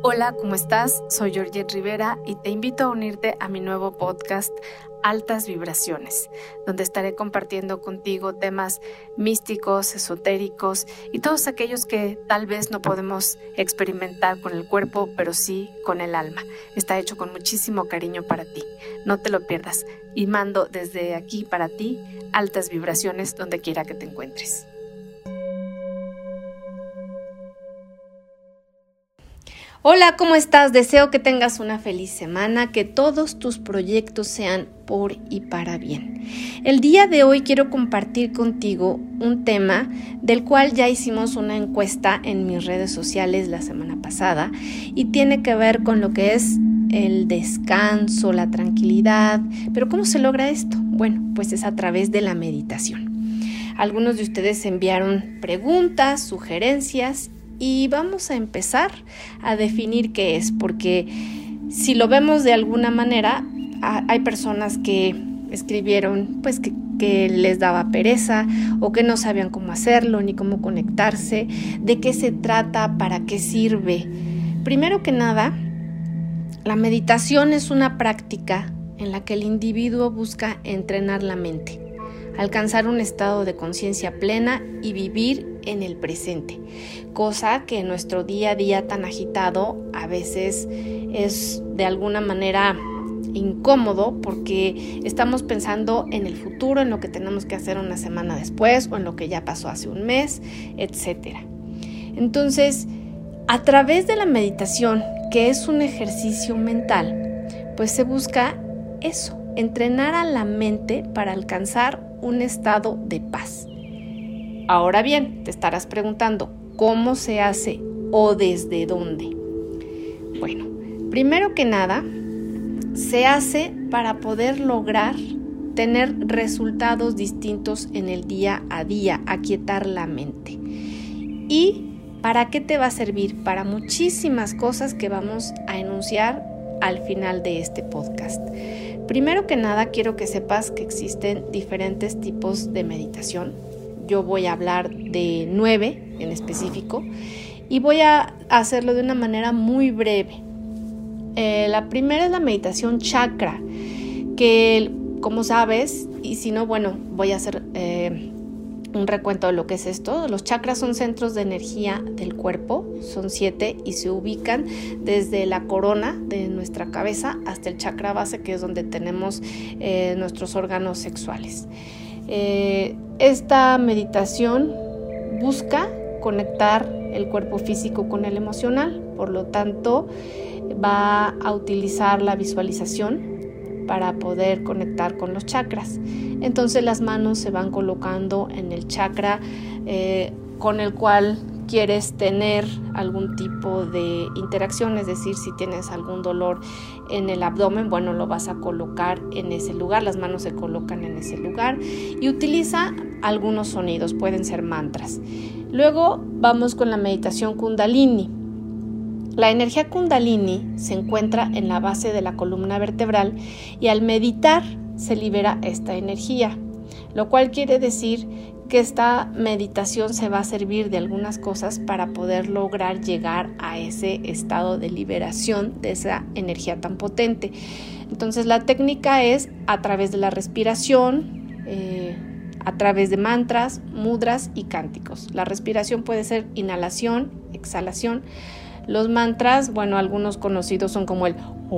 Hola, ¿cómo estás? Soy Georgette Rivera y te invito a unirte a mi nuevo podcast Altas Vibraciones, donde estaré compartiendo contigo temas místicos, esotéricos y todos aquellos que tal vez no podemos experimentar con el cuerpo, pero sí con el alma. Está hecho con muchísimo cariño para ti. No te lo pierdas y mando desde aquí para ti altas vibraciones donde quiera que te encuentres. Hola, ¿cómo estás? Deseo que tengas una feliz semana, que todos tus proyectos sean por y para bien. El día de hoy quiero compartir contigo un tema del cual ya hicimos una encuesta en mis redes sociales la semana pasada y tiene que ver con lo que es el descanso, la tranquilidad. Pero ¿cómo se logra esto? Bueno, pues es a través de la meditación. Algunos de ustedes enviaron preguntas, sugerencias y vamos a empezar a definir qué es, porque si lo vemos de alguna manera, hay personas que escribieron pues que, que, les daba pereza o que no sabían cómo hacerlo ni cómo conectarse, de qué se trata, para qué sirve. Primero que nada, la meditación es una práctica en la que el individuo busca entrenar la mente, alcanzar un estado de conciencia plena y vivir en el presente, cosa que en nuestro día a día tan agitado a veces es de alguna manera incómodo porque estamos pensando en el futuro, en lo que tenemos que hacer una semana después o en lo que ya pasó hace un mes, etc. Entonces, a través de la meditación, que es un ejercicio mental, pues se busca eso, entrenar a la mente para alcanzar un estado de paz. Ahora bien, te estarás preguntando, ¿cómo se hace o desde dónde? Bueno, primero que nada, se hace para poder lograr tener resultados distintos en el día a día, aquietar la mente. ¿Y para qué te va a servir? Para muchísimas cosas que vamos a enunciar al final de este podcast. Primero que nada, quiero que sepas que existen diferentes tipos de meditación yo voy a hablar de nueve en específico y voy a hacerlo de una manera muy breve. Eh, la primera es la meditación chakra, que como sabes, y si no, bueno, voy a hacer eh, un recuento de lo que es esto. Los chakras son centros de energía del cuerpo, son siete y se ubican desde la corona de nuestra cabeza hasta el chakra base, que es donde tenemos eh, nuestros órganos sexuales. Eh, esta meditación busca conectar el cuerpo físico con el emocional, por lo tanto va a utilizar la visualización para poder conectar con los chakras. Entonces las manos se van colocando en el chakra eh, con el cual quieres tener algún tipo de interacción, es decir, si tienes algún dolor en el abdomen, bueno, lo vas a colocar en ese lugar, las manos se colocan en ese lugar y utiliza algunos sonidos, pueden ser mantras. Luego vamos con la meditación kundalini. La energía kundalini se encuentra en la base de la columna vertebral y al meditar se libera esta energía, lo cual quiere decir que esta meditación se va a servir de algunas cosas para poder lograr llegar a ese estado de liberación de esa energía tan potente. Entonces la técnica es a través de la respiración, eh, a través de mantras, mudras y cánticos. La respiración puede ser inhalación, exhalación. Los mantras, bueno, algunos conocidos son como el Om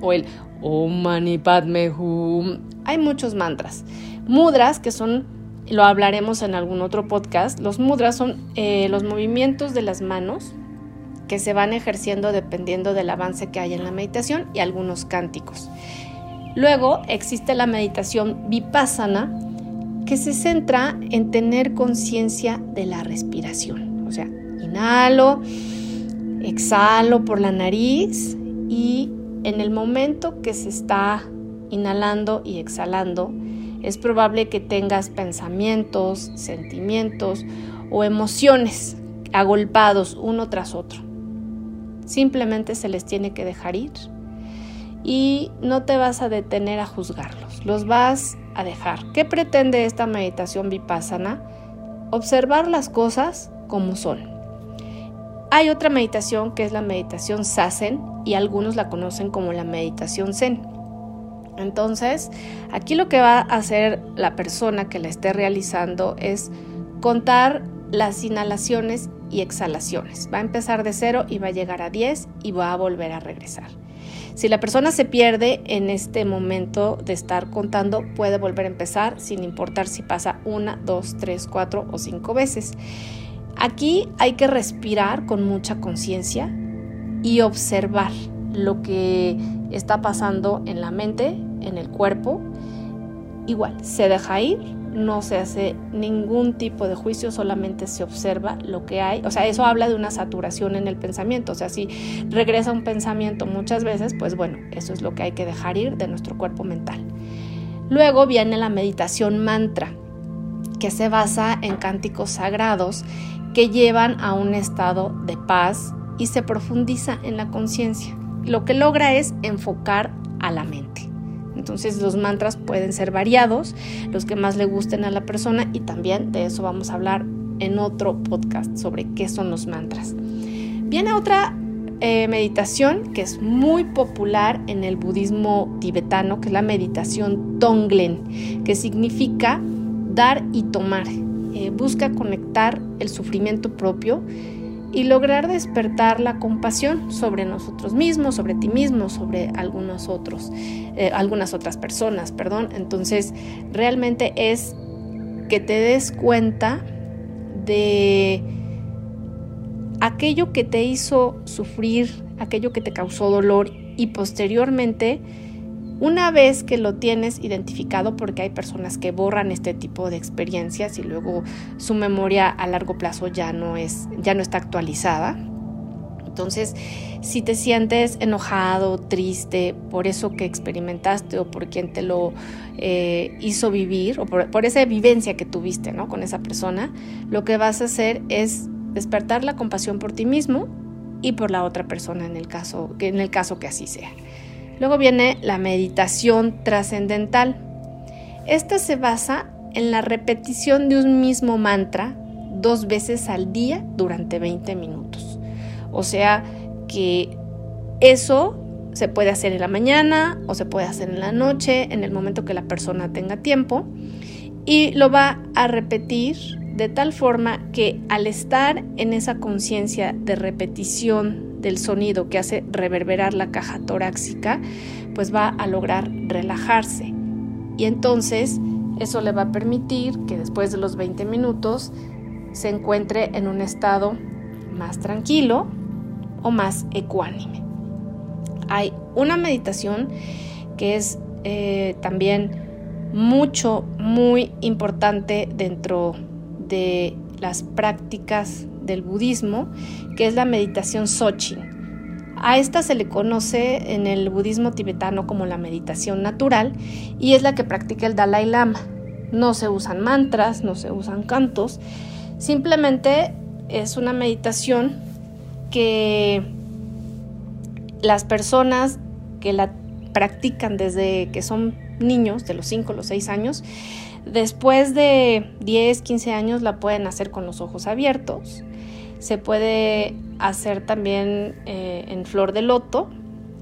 o el Om Mani Padme Hum hay muchos mantras. Mudras, que son, lo hablaremos en algún otro podcast, los mudras son eh, los movimientos de las manos que se van ejerciendo dependiendo del avance que hay en la meditación y algunos cánticos. Luego existe la meditación vipassana, que se centra en tener conciencia de la respiración. O sea, inhalo, exhalo por la nariz y en el momento que se está inhalando y exhalando, es probable que tengas pensamientos, sentimientos o emociones agolpados uno tras otro. Simplemente se les tiene que dejar ir y no te vas a detener a juzgarlos, los vas a dejar. ¿Qué pretende esta meditación vipassana? Observar las cosas como son. Hay otra meditación que es la meditación Sassen y algunos la conocen como la meditación Zen. Entonces, aquí lo que va a hacer la persona que la esté realizando es contar las inhalaciones y exhalaciones. Va a empezar de cero y va a llegar a 10 y va a volver a regresar. Si la persona se pierde en este momento de estar contando, puede volver a empezar sin importar si pasa una, dos, tres, cuatro o cinco veces. Aquí hay que respirar con mucha conciencia y observar lo que está pasando en la mente, en el cuerpo. Igual, se deja ir no se hace ningún tipo de juicio, solamente se observa lo que hay. O sea, eso habla de una saturación en el pensamiento. O sea, si regresa un pensamiento muchas veces, pues bueno, eso es lo que hay que dejar ir de nuestro cuerpo mental. Luego viene la meditación mantra, que se basa en cánticos sagrados que llevan a un estado de paz y se profundiza en la conciencia. Lo que logra es enfocar a la mente. Entonces los mantras pueden ser variados, los que más le gusten a la persona y también de eso vamos a hablar en otro podcast sobre qué son los mantras. Viene otra eh, meditación que es muy popular en el budismo tibetano, que es la meditación Tonglen, que significa dar y tomar. Eh, busca conectar el sufrimiento propio y lograr despertar la compasión sobre nosotros mismos, sobre ti mismo, sobre algunos otros, eh, algunas otras personas, perdón. Entonces, realmente es que te des cuenta de aquello que te hizo sufrir, aquello que te causó dolor y posteriormente una vez que lo tienes identificado, porque hay personas que borran este tipo de experiencias y luego su memoria a largo plazo ya no es, ya no está actualizada. Entonces, si te sientes enojado, triste por eso que experimentaste o por quien te lo eh, hizo vivir o por, esa vivencia que tuviste ¿no? con esa persona, lo que vas a hacer es despertar la compasión por ti mismo y por la otra persona en el caso, en el caso que así sea. Luego viene la meditación trascendental. Esta se basa en la repetición de un mismo mantra dos veces al día durante 20 minutos. O sea que eso se puede hacer en la mañana o se puede hacer en la noche, en el momento que la persona tenga tiempo. Y lo va a repetir de tal forma que al estar en esa conciencia de repetición del sonido que hace reverberar la caja torácica, pues va a lograr relajarse. Y entonces eso le va a permitir que después de los 20 minutos se encuentre en un estado más tranquilo o más ecuánime. Hay una meditación que es eh, también mucho, muy importante dentro de las prácticas del budismo, que es la meditación Sochin. A esta se le conoce en el budismo tibetano como la meditación natural y es la que practica el Dalai Lama. No se usan mantras, no se usan cantos, simplemente es una meditación que las personas que la practican desde que son niños, de los 5 o los 6 años, después de 10, 15 años la pueden hacer con los ojos abiertos se puede hacer también eh, en flor de loto,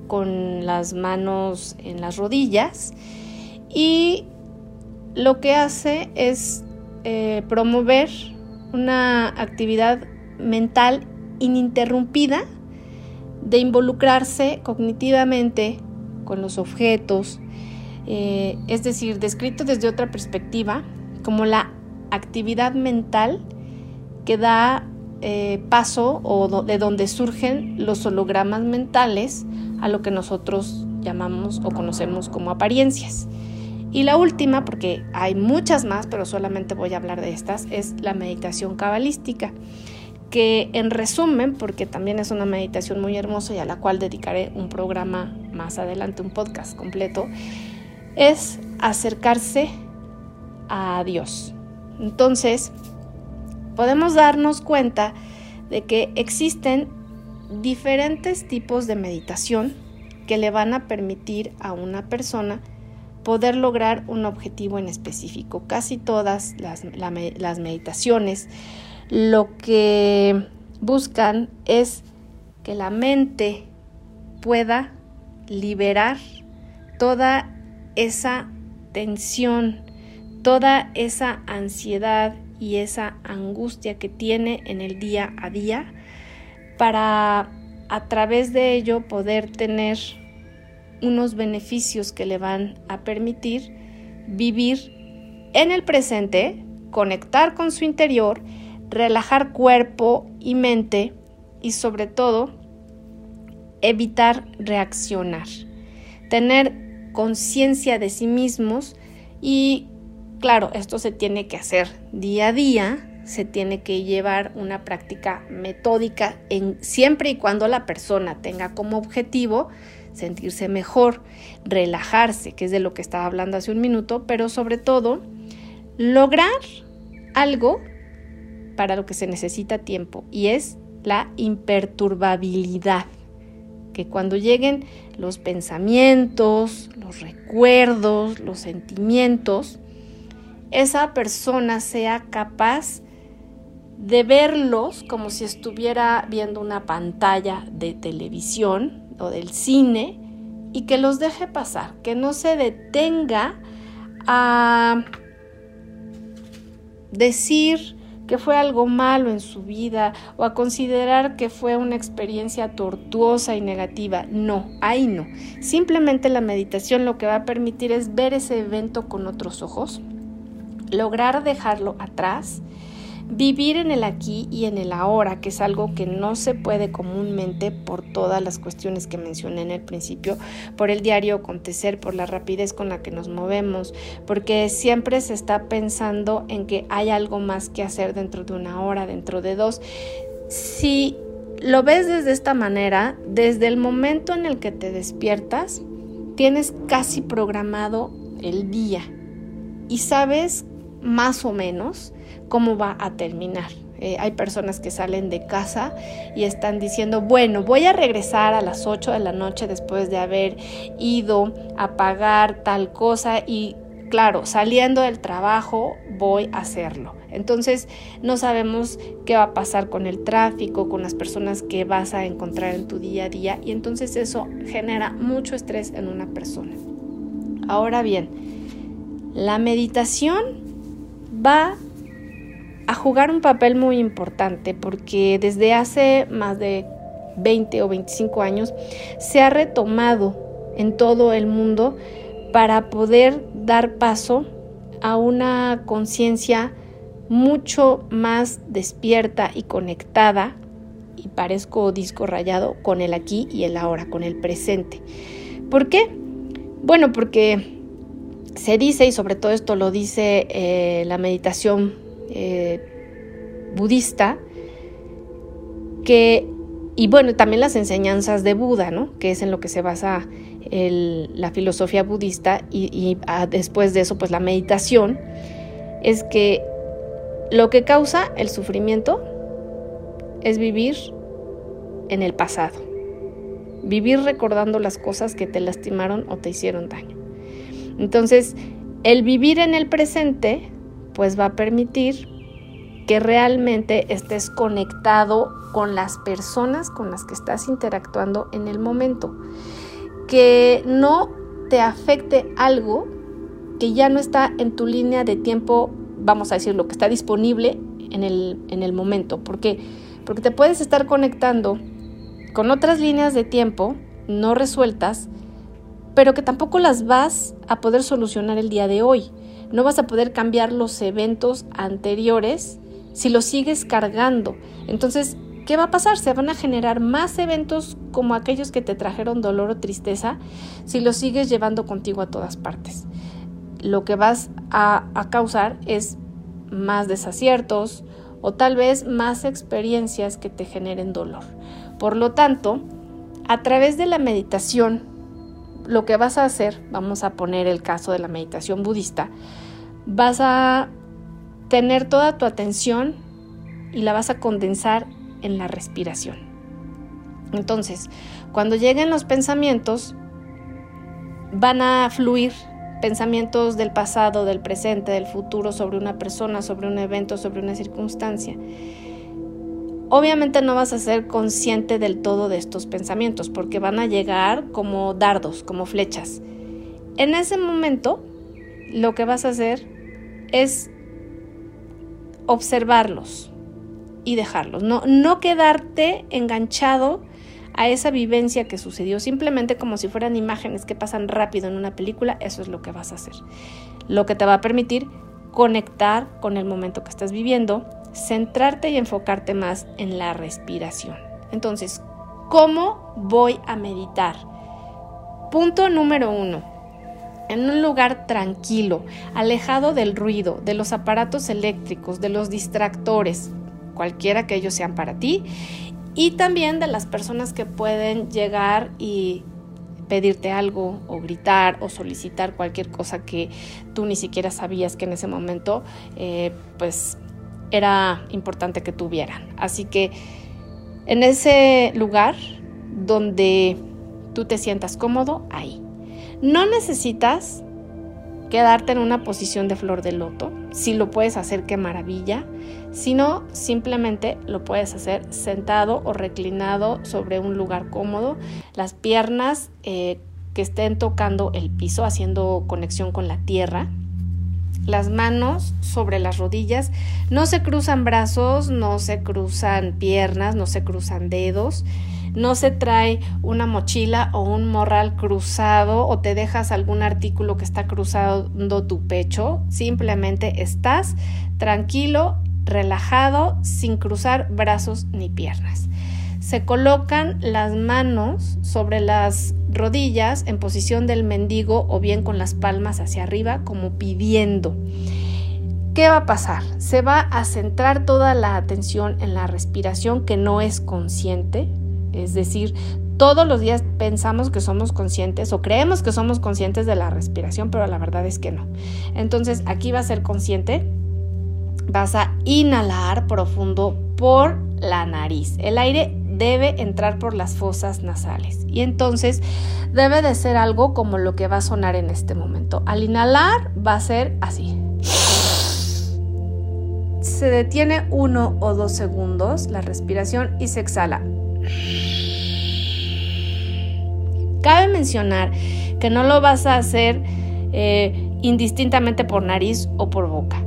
con las manos en las rodillas. Y lo que hace es eh, promover una actividad mental ininterrumpida de involucrarse cognitivamente con los objetos, eh, es decir, descrito desde otra perspectiva, como la actividad mental que da eh, paso o de donde surgen los hologramas mentales a lo que nosotros llamamos o conocemos como apariencias. Y la última, porque hay muchas más, pero solamente voy a hablar de estas, es la meditación cabalística, que en resumen, porque también es una meditación muy hermosa y a la cual dedicaré un programa más adelante, un podcast completo, es acercarse a Dios. Entonces, podemos darnos cuenta de que existen diferentes tipos de meditación que le van a permitir a una persona poder lograr un objetivo en específico. Casi todas las, meditaciones lo que buscan es que la mente pueda liberar toda esa tensión, toda esa ansiedad y esa angustia que tiene en el día a día para a través de ello poder tener unos beneficios que le van a permitir vivir en el presente, conectar con su interior, relajar cuerpo y mente y sobre todo evitar reaccionar, tener conciencia de sí mismos y claro, esto se tiene que hacer día a día, se tiene que llevar una práctica metódica en siempre y cuando la persona tenga como objetivo sentirse mejor, relajarse, que es de lo que estaba hablando hace un minuto, pero sobre todo lograr algo para lo que se necesita tiempo y es la imperturbabilidad que cuando lleguen los pensamientos, los recuerdos, los sentimientos, esa persona sea capaz de verlos como si estuviera viendo una pantalla de televisión o del cine y que los deje pasar, que no se detenga a decir que fue algo malo en su vida o a considerar que fue una experiencia tortuosa y negativa. No, ahí no. Simplemente la meditación lo que va a permitir es ver ese evento con otros ojos, lograr dejarlo atrás, vivir en el aquí y en el ahora, que es algo que no se puede comúnmente por todas las cuestiones que mencioné en el principio, por el diario acontecer, por la rapidez con la que nos movemos, porque siempre se está pensando en que hay algo más que hacer dentro de una hora, dentro de dos. Si lo ves desde esta manera, desde el momento en el que te despiertas, tienes casi programado el día y sabes más o menos cómo va a terminar. Eh, hay personas que salen de casa y están diciendo, bueno, voy a regresar a las 8 de la noche después de haber ido a pagar tal cosa y claro, saliendo del trabajo voy a hacerlo. Entonces no sabemos qué va a pasar con el tráfico, con las personas que vas a encontrar en tu día a día y entonces eso genera mucho estrés en una persona. Ahora bien, la meditación va a jugar un papel muy importante porque desde hace más de 20 o 25 años se ha retomado en todo el mundo para poder dar paso a una conciencia mucho más despierta y conectada, y parezco disco rayado, con el aquí y el ahora, con el presente. ¿Por qué? Bueno, porque se dice, y sobre todo esto lo dice eh, la meditación eh, budista, que, y bueno, también las enseñanzas de Buda, ¿no? que es en lo que se basa la filosofía budista, y, después de eso, pues la meditación, es que lo que causa el sufrimiento es vivir en el pasado, vivir recordando las cosas que te lastimaron o te hicieron daño. Entonces, el vivir en el presente, pues va a permitir que realmente estés conectado con las personas con las que estás interactuando en el momento. Que no te afecte algo que ya no está en tu línea de tiempo, vamos a decir, lo que está disponible en el, en el momento. ¿Por qué? Porque te puedes estar conectando con otras líneas de tiempo no resueltas pero que tampoco las vas a poder solucionar el día de hoy. No vas a poder cambiar los eventos anteriores si los sigues cargando. Entonces, ¿qué va a pasar? Se van a generar más eventos como aquellos que te trajeron dolor o tristeza si los sigues llevando contigo a todas partes. Lo que vas a, a causar es más desaciertos o tal vez más experiencias que te generen dolor. Por lo tanto, a través de la meditación lo que vas a hacer, vamos a poner el caso de la meditación budista, vas a tener toda tu atención y la vas a condensar en la respiración. Entonces, cuando lleguen los pensamientos, van a fluir pensamientos del pasado, del presente, del futuro, sobre una persona, sobre un evento, sobre una circunstancia. Obviamente no vas a ser consciente del todo de estos pensamientos porque van a llegar como dardos, como flechas. En ese momento, lo que vas a hacer es observarlos y dejarlos, no, no quedarte enganchado a esa vivencia que sucedió, simplemente como si fueran imágenes que pasan rápido en una película, eso es lo que vas a hacer. Lo que te va a permitir conectar con el momento que estás viviendo, centrarte y enfocarte más en la respiración. Entonces, ¿cómo voy a meditar? Punto número uno. En un lugar tranquilo, alejado del ruido, de los aparatos eléctricos, de los distractores, cualquiera que ellos sean para ti, y también de las personas que pueden llegar y pedirte algo o gritar o solicitar cualquier cosa que tú ni siquiera sabías que en ese momento eh, pues era importante que tuvieran. Así que en ese lugar donde tú te sientas cómodo, ahí. No necesitas quedarte en una posición de flor de loto. Si lo puedes hacer, qué maravilla. Si no, simplemente lo puedes hacer sentado o reclinado sobre un lugar cómodo. Las piernas eh, que estén tocando el piso, haciendo conexión con la tierra las manos sobre las rodillas, no se cruzan brazos, no se cruzan piernas, no se cruzan dedos, no se trae una mochila o un morral cruzado o te dejas algún artículo que está cruzando tu pecho, simplemente estás tranquilo, relajado, sin cruzar brazos ni piernas se colocan las manos sobre las rodillas en posición del mendigo o bien con las palmas hacia arriba como pidiendo. ¿Qué va a pasar? Se va a centrar toda la atención en la respiración que no es consciente, es decir, todos los días pensamos que somos conscientes o creemos que somos conscientes de la respiración, pero la verdad es que no. Entonces aquí va a ser consciente, vas a inhalar profundo por la nariz. El aire debe entrar por las fosas nasales. Y entonces debe de ser algo como lo que va a sonar en este momento. Al inhalar va a ser así. Se detiene uno o dos segundos la respiración y se exhala. Cabe mencionar que no lo vas a hacer eh, indistintamente por nariz o por boca.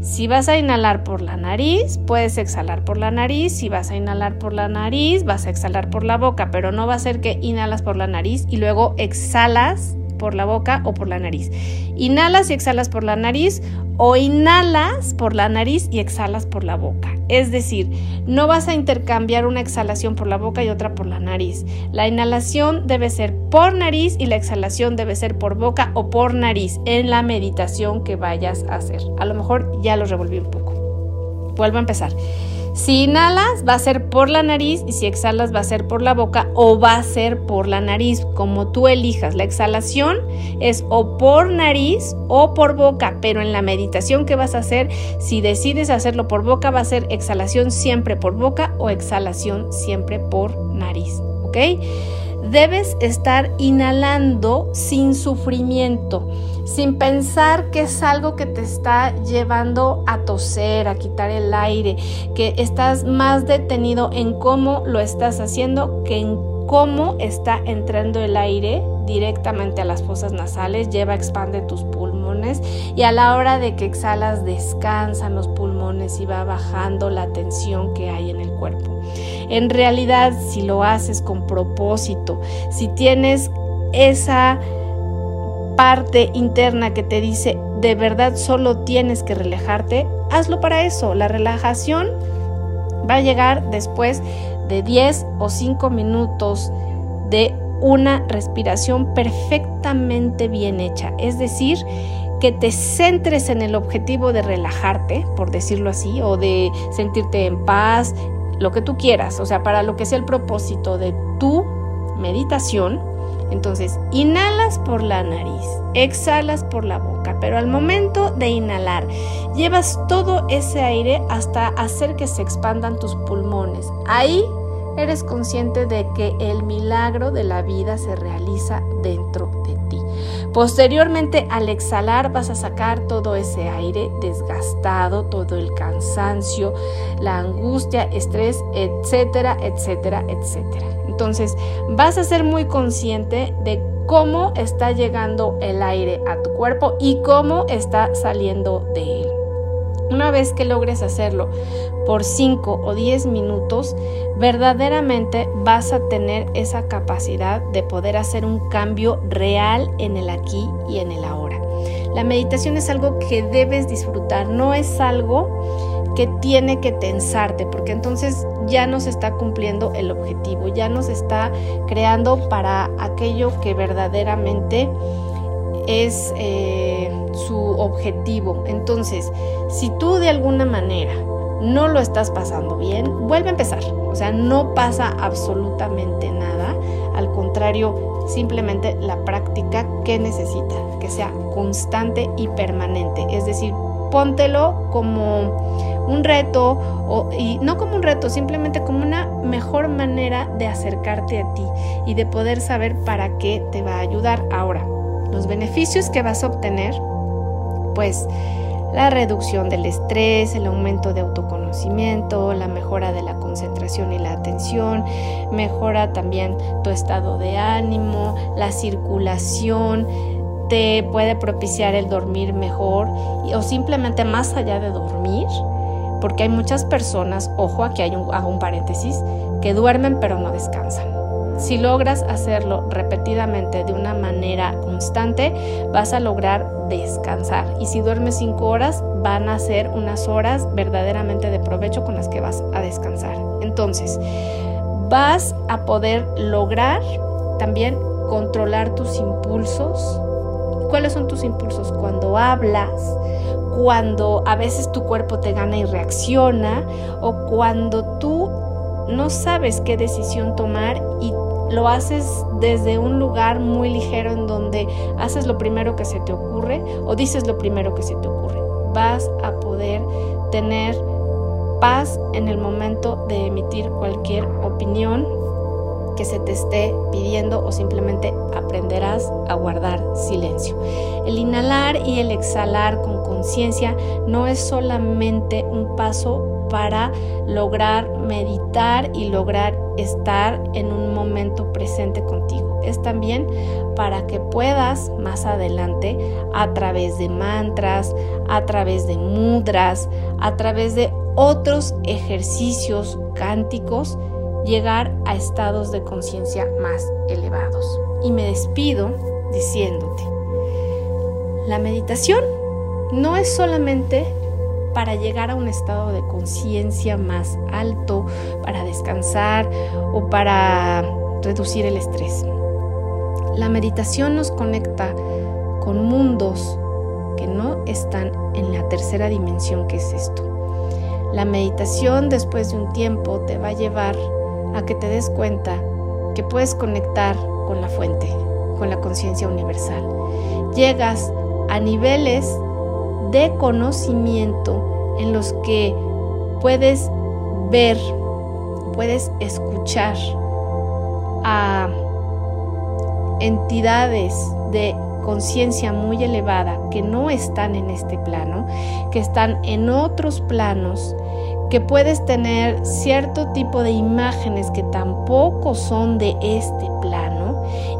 Si vas a inhalar por la nariz, puedes exhalar por la nariz. Si vas a inhalar por la nariz, vas a exhalar por la boca, pero no va a ser que inhalas por la nariz y luego exhalas por la boca o por la nariz. Inhalas y exhalas por la nariz o inhalas por la nariz y exhalas por la boca. Es decir, no vas a intercambiar una exhalación por la boca y otra por la nariz. La inhalación debe ser por nariz y la exhalación debe ser por boca o por nariz en la meditación que vayas a hacer. A lo mejor ya lo revolví un poco. Vuelvo a empezar. Si inhalas va a ser por la nariz y si exhalas va a ser por la boca o va a ser por la nariz, como tú elijas. La exhalación es o por nariz o por boca, pero en la meditación que vas a hacer, si decides hacerlo por boca, va a ser exhalación siempre por boca o exhalación siempre por nariz, ¿ok? Debes estar inhalando sin sufrimiento sin pensar que es algo que te está llevando a toser, a quitar el aire, que estás más detenido en cómo lo estás haciendo que en cómo está entrando el aire directamente a las fosas nasales, lleva, expande tus pulmones y a la hora de que exhalas descansan los pulmones y va bajando la tensión que hay en el cuerpo. En realidad, si lo haces con propósito, si tienes esa parte interna que te dice de verdad solo tienes que relajarte, hazlo para eso. La relajación va a llegar después de 10 o 5 minutos de una respiración perfectamente bien hecha. Es decir, que te centres en el objetivo de relajarte, por decirlo así, o de sentirte en paz, lo que tú quieras, o sea, para lo que sea el propósito de tu meditación entonces, inhalas por la nariz, exhalas por la boca, pero al momento de inhalar, llevas todo ese aire hasta hacer que se expandan tus pulmones. Ahí eres consciente de que el milagro de la vida se realiza dentro de ti. Posteriormente, al exhalar, vas a sacar todo ese aire desgastado, todo el cansancio, la angustia, estrés, etcétera, etcétera, etcétera. Entonces, vas a ser muy consciente de cómo está llegando el aire a tu cuerpo y cómo está saliendo de él. Una vez que logres hacerlo por 5 o 10 minutos, verdaderamente vas a tener esa capacidad de poder hacer un cambio real en el aquí y en el ahora. La meditación es algo que debes disfrutar, no es algo que tiene que tensarte, porque entonces ya no se está cumpliendo el objetivo, ya nos está creando para aquello que verdaderamente es eh, su objetivo. Entonces, si tú de alguna manera no lo estás pasando bien, vuelve a empezar. O sea, no pasa absolutamente nada. Al contrario, simplemente la práctica que necesita, que sea constante y permanente. Es decir, póntelo como un reto, o, y no como un reto, simplemente como una mejor manera de acercarte a ti y de poder saber para qué te va a ayudar ahora. Los beneficios que vas a obtener, pues la reducción del estrés, el aumento de autoconocimiento, la mejora de la concentración y la atención, mejora también tu estado de ánimo, la circulación, te puede propiciar el dormir mejor o simplemente más allá de dormir, porque hay muchas personas, ojo, aquí hay hago un paréntesis, que duermen pero no descansan. Si logras hacerlo repetidamente de una manera constante, vas a lograr descansar. Y si duermes cinco horas, van a ser unas horas verdaderamente de provecho con las que vas a descansar. Entonces, vas a poder lograr también controlar tus impulsos. ¿Cuáles son tus impulsos? Cuando hablas, cuando a veces tu cuerpo te gana y reacciona, o cuando tú no sabes qué decisión tomar y lo haces desde un lugar muy ligero en donde haces lo primero que se te ocurre o dices lo primero que se te ocurre. Vas a poder tener paz en el momento de emitir cualquier opinión que se te esté pidiendo o simplemente aprenderás a guardar silencio. El inhalar y el exhalar con conciencia no es solamente un paso para lograr meditar y lograr estar en un momento presente contigo. Es también para que puedas más adelante a través de mantras, a través de mudras, a través de otros ejercicios cánticos, llegar a estados de conciencia más elevados. Y me despido diciéndote, la meditación no es solamente para llegar a un estado de conciencia más alto, para descansar o para reducir el estrés. La meditación nos conecta con mundos que no están en la tercera dimensión que es esto. La meditación después de un tiempo te va a llevar a que te des cuenta que puedes conectar con la fuente, con la conciencia universal. Llegas a niveles de conocimiento en los que puedes ver, puedes escuchar a entidades de conciencia muy elevada que no están en este plano, que están en otros planos, que puedes tener cierto tipo de imágenes que tampoco son de este plano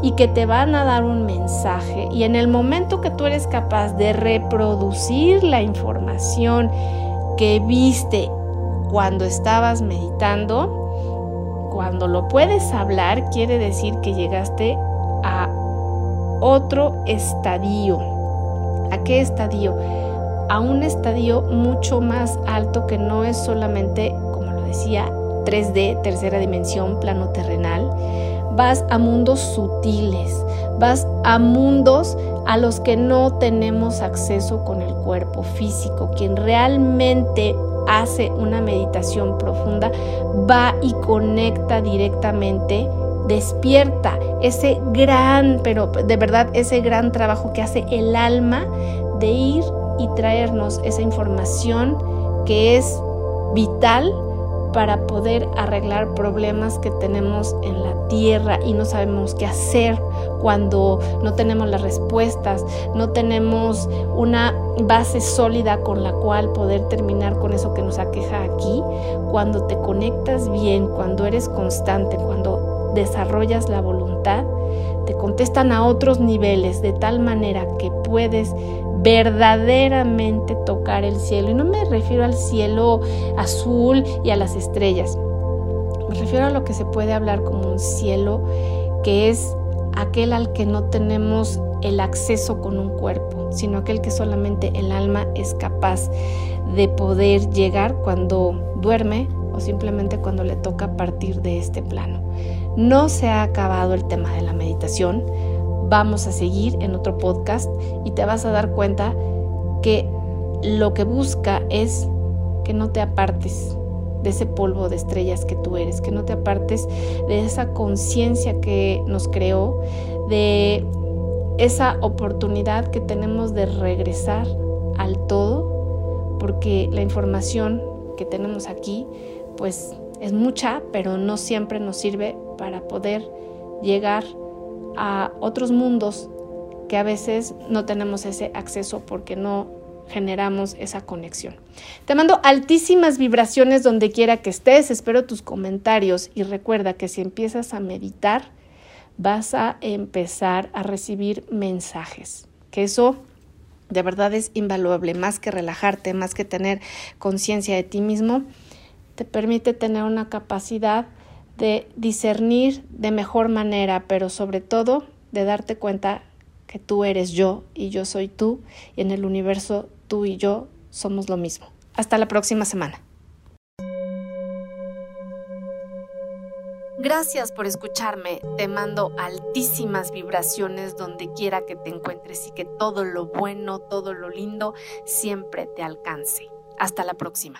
y que te van a dar un mensaje y en el momento que tú eres capaz de reproducir la información que viste cuando estabas meditando, cuando lo puedes hablar quiere decir que llegaste a otro estadio. ¿A qué estadio? A un estadio mucho más alto que no es solamente, como lo decía, 3D, tercera dimensión, plano terrenal, vas a mundos sutiles, vas a mundos a los que no tenemos acceso con el cuerpo físico. Quien realmente hace una meditación profunda va y conecta directamente, despierta ese gran, pero de verdad ese gran trabajo que hace el alma de ir y traernos esa información que es vital para poder arreglar problemas que tenemos en la tierra y no sabemos qué hacer cuando no tenemos las respuestas, no tenemos una base sólida con la cual poder terminar con eso que nos aqueja aquí. Cuando te conectas bien, cuando eres constante, cuando desarrollas la voluntad, te contestan a otros niveles de tal manera que puedes verdaderamente tocar el cielo. Y no me refiero al cielo azul y a las estrellas. Me refiero a lo que se puede hablar como un cielo que es aquel al que no tenemos el acceso con un cuerpo, sino aquel que solamente el alma es capaz de poder llegar cuando duerme o simplemente cuando le toca partir de este plano. No se ha acabado el tema de la meditación vamos a seguir en otro podcast y te vas a dar cuenta que lo que busca es que no te apartes de ese polvo de estrellas que tú eres, que no te apartes de esa conciencia que nos creó, de esa oportunidad que tenemos de regresar al todo, porque la información que tenemos aquí, pues es mucha, pero no siempre nos sirve para poder llegar a otros mundos que a veces no tenemos ese acceso porque no generamos esa conexión. Te mando altísimas vibraciones donde quiera que estés, espero tus comentarios y recuerda que si empiezas a meditar vas a empezar a recibir mensajes, que eso de verdad es invaluable, más que relajarte, más que tener conciencia de ti mismo, te permite tener una capacidad de discernir de mejor manera, pero sobre todo de darte cuenta que tú eres yo y yo soy tú y en el universo tú y yo somos lo mismo. Hasta la próxima semana. Gracias por escucharme. Te mando altísimas vibraciones donde quiera que te encuentres y que todo lo bueno, todo lo lindo siempre te alcance. Hasta la próxima.